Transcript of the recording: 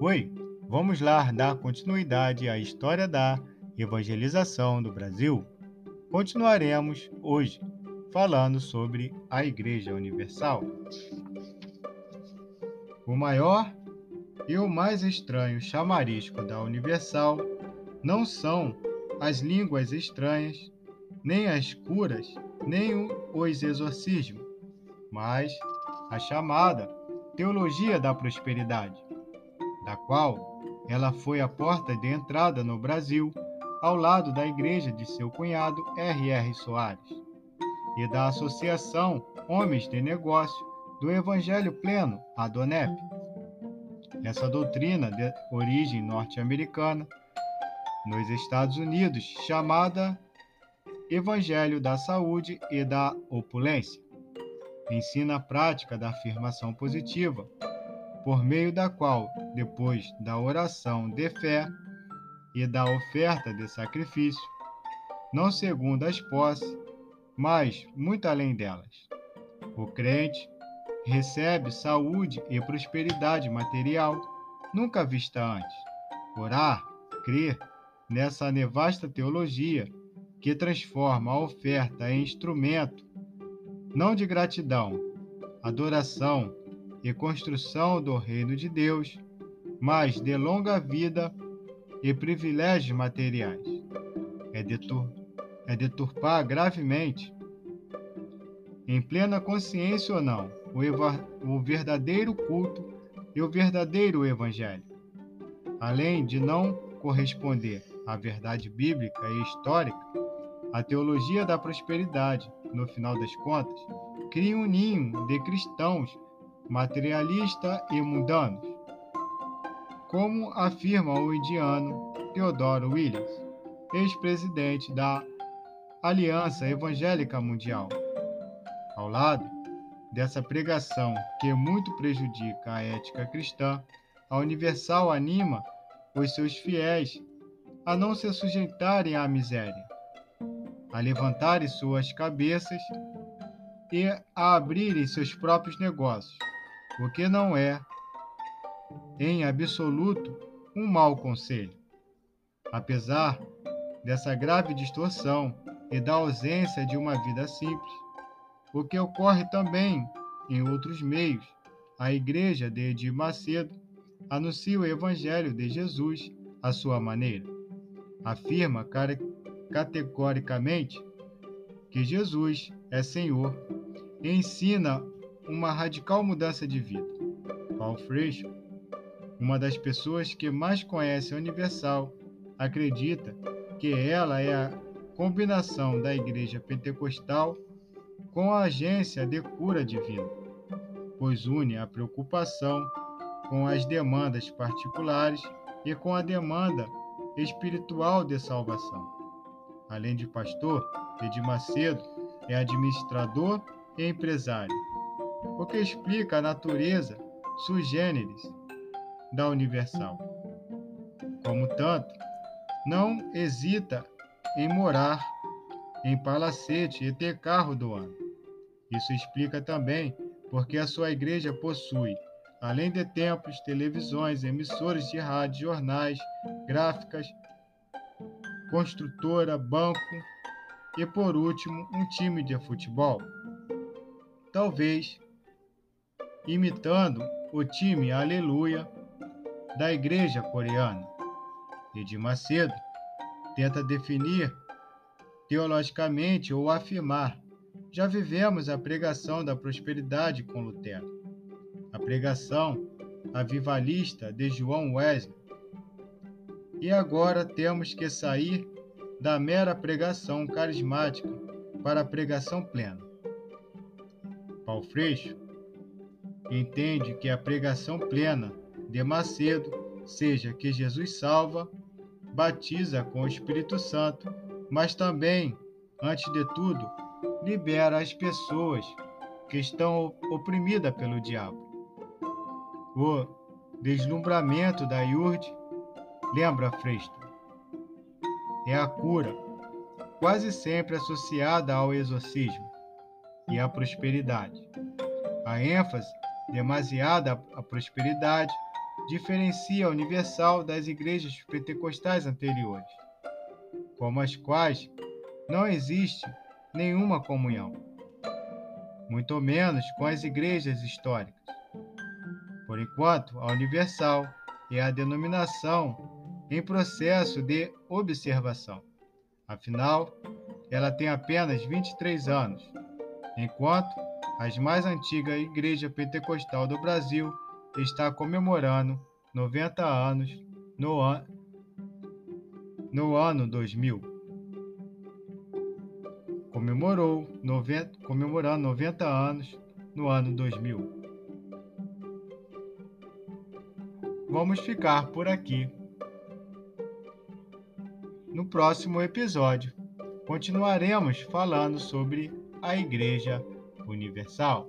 Oi, vamos lá dar continuidade à história da evangelização do Brasil. Continuaremos hoje falando sobre a Igreja Universal. O maior e o mais estranho chamarisco da Universal não são as línguas estranhas, nem as curas, nem os exorcismos, mas a chamada Teologia da Prosperidade, da qual ela foi a porta de entrada no Brasil ao lado da igreja de seu cunhado R.R. Soares e da Associação Homens de Negócio do Evangelho Pleno, a DONEP. Essa doutrina de origem norte-americana nos Estados Unidos, chamada Evangelho da Saúde e da Opulência, ensina a prática da afirmação positiva, por meio da qual, depois da oração de fé e da oferta de sacrifício, não segundo as posses, mas muito além delas, o crente recebe saúde e prosperidade material nunca vista antes. Orar, crer nessa nevasta teologia que transforma a oferta em instrumento não de gratidão, adoração e construção do reino de Deus, mas de longa vida e privilégios materiais. É, detur é deturpar gravemente, em plena consciência ou não, o, o verdadeiro culto e o verdadeiro evangelho, além de não corresponder à verdade bíblica e histórica, a teologia da prosperidade, no final das contas, cria um ninho de cristãos materialistas e mundanos, como afirma o indiano Theodore Williams, ex-presidente da Aliança Evangélica Mundial. Ao lado dessa pregação que muito prejudica a ética cristã, a Universal anima os seus fiéis a não se sujeitarem à miséria, a levantarem suas cabeças e a abrirem seus próprios negócios, o que não é, em absoluto, um mau conselho. Apesar dessa grave distorção e da ausência de uma vida simples, o que ocorre também em outros meios, a Igreja de Edir Macedo anuncia o Evangelho de Jesus à sua maneira. Afirma categoricamente que Jesus é Senhor e ensina uma radical mudança de vida. Paul Freixo, uma das pessoas que mais conhece a Universal, acredita que ela é a combinação da Igreja Pentecostal com a agência de cura divina, pois une a preocupação com as demandas particulares e com a demanda espiritual de salvação. Além de pastor, Edir Macedo é administrador e empresário, o que explica a natureza sui generis da Universal. Como tanto, não hesita em morar em palacete e ter carro do ano. Isso explica também porque a sua igreja possui, além de templos, televisões, emissoras de rádio, jornais, gráficas, construtora, banco e, por último, um time de futebol. Talvez imitando o time Aleluia da igreja coreana. Edir Macedo tenta definir teologicamente ou afirmar: já vivemos a pregação da prosperidade com Lutero, a pregação avivalista de João Wesley. E agora temos que sair da mera pregação carismática para a pregação plena. Paulo Freixo entende que a pregação plena de Macedo seja que Jesus salva, batiza com o Espírito Santo mas também, antes de tudo, libera as pessoas que estão oprimidas pelo diabo. O deslumbramento da Yurd, lembra Freixo, é a cura, quase sempre associada ao exorcismo e à prosperidade. A ênfase demasiada à prosperidade diferencia a universal das igrejas pentecostais anteriores, como as quais não existe nenhuma comunhão, muito menos com as igrejas históricas. Por enquanto, a universal é a denominação em processo de observação. Afinal, ela tem apenas 23 anos, enquanto a mais antiga Igreja Pentecostal do Brasil está comemorando 90 anos no, an no ano 2000. Comemorou 90, comemorando 90 anos no ano 2000. Vamos ficar por aqui. No próximo episódio, continuaremos falando sobre a Igreja Universal.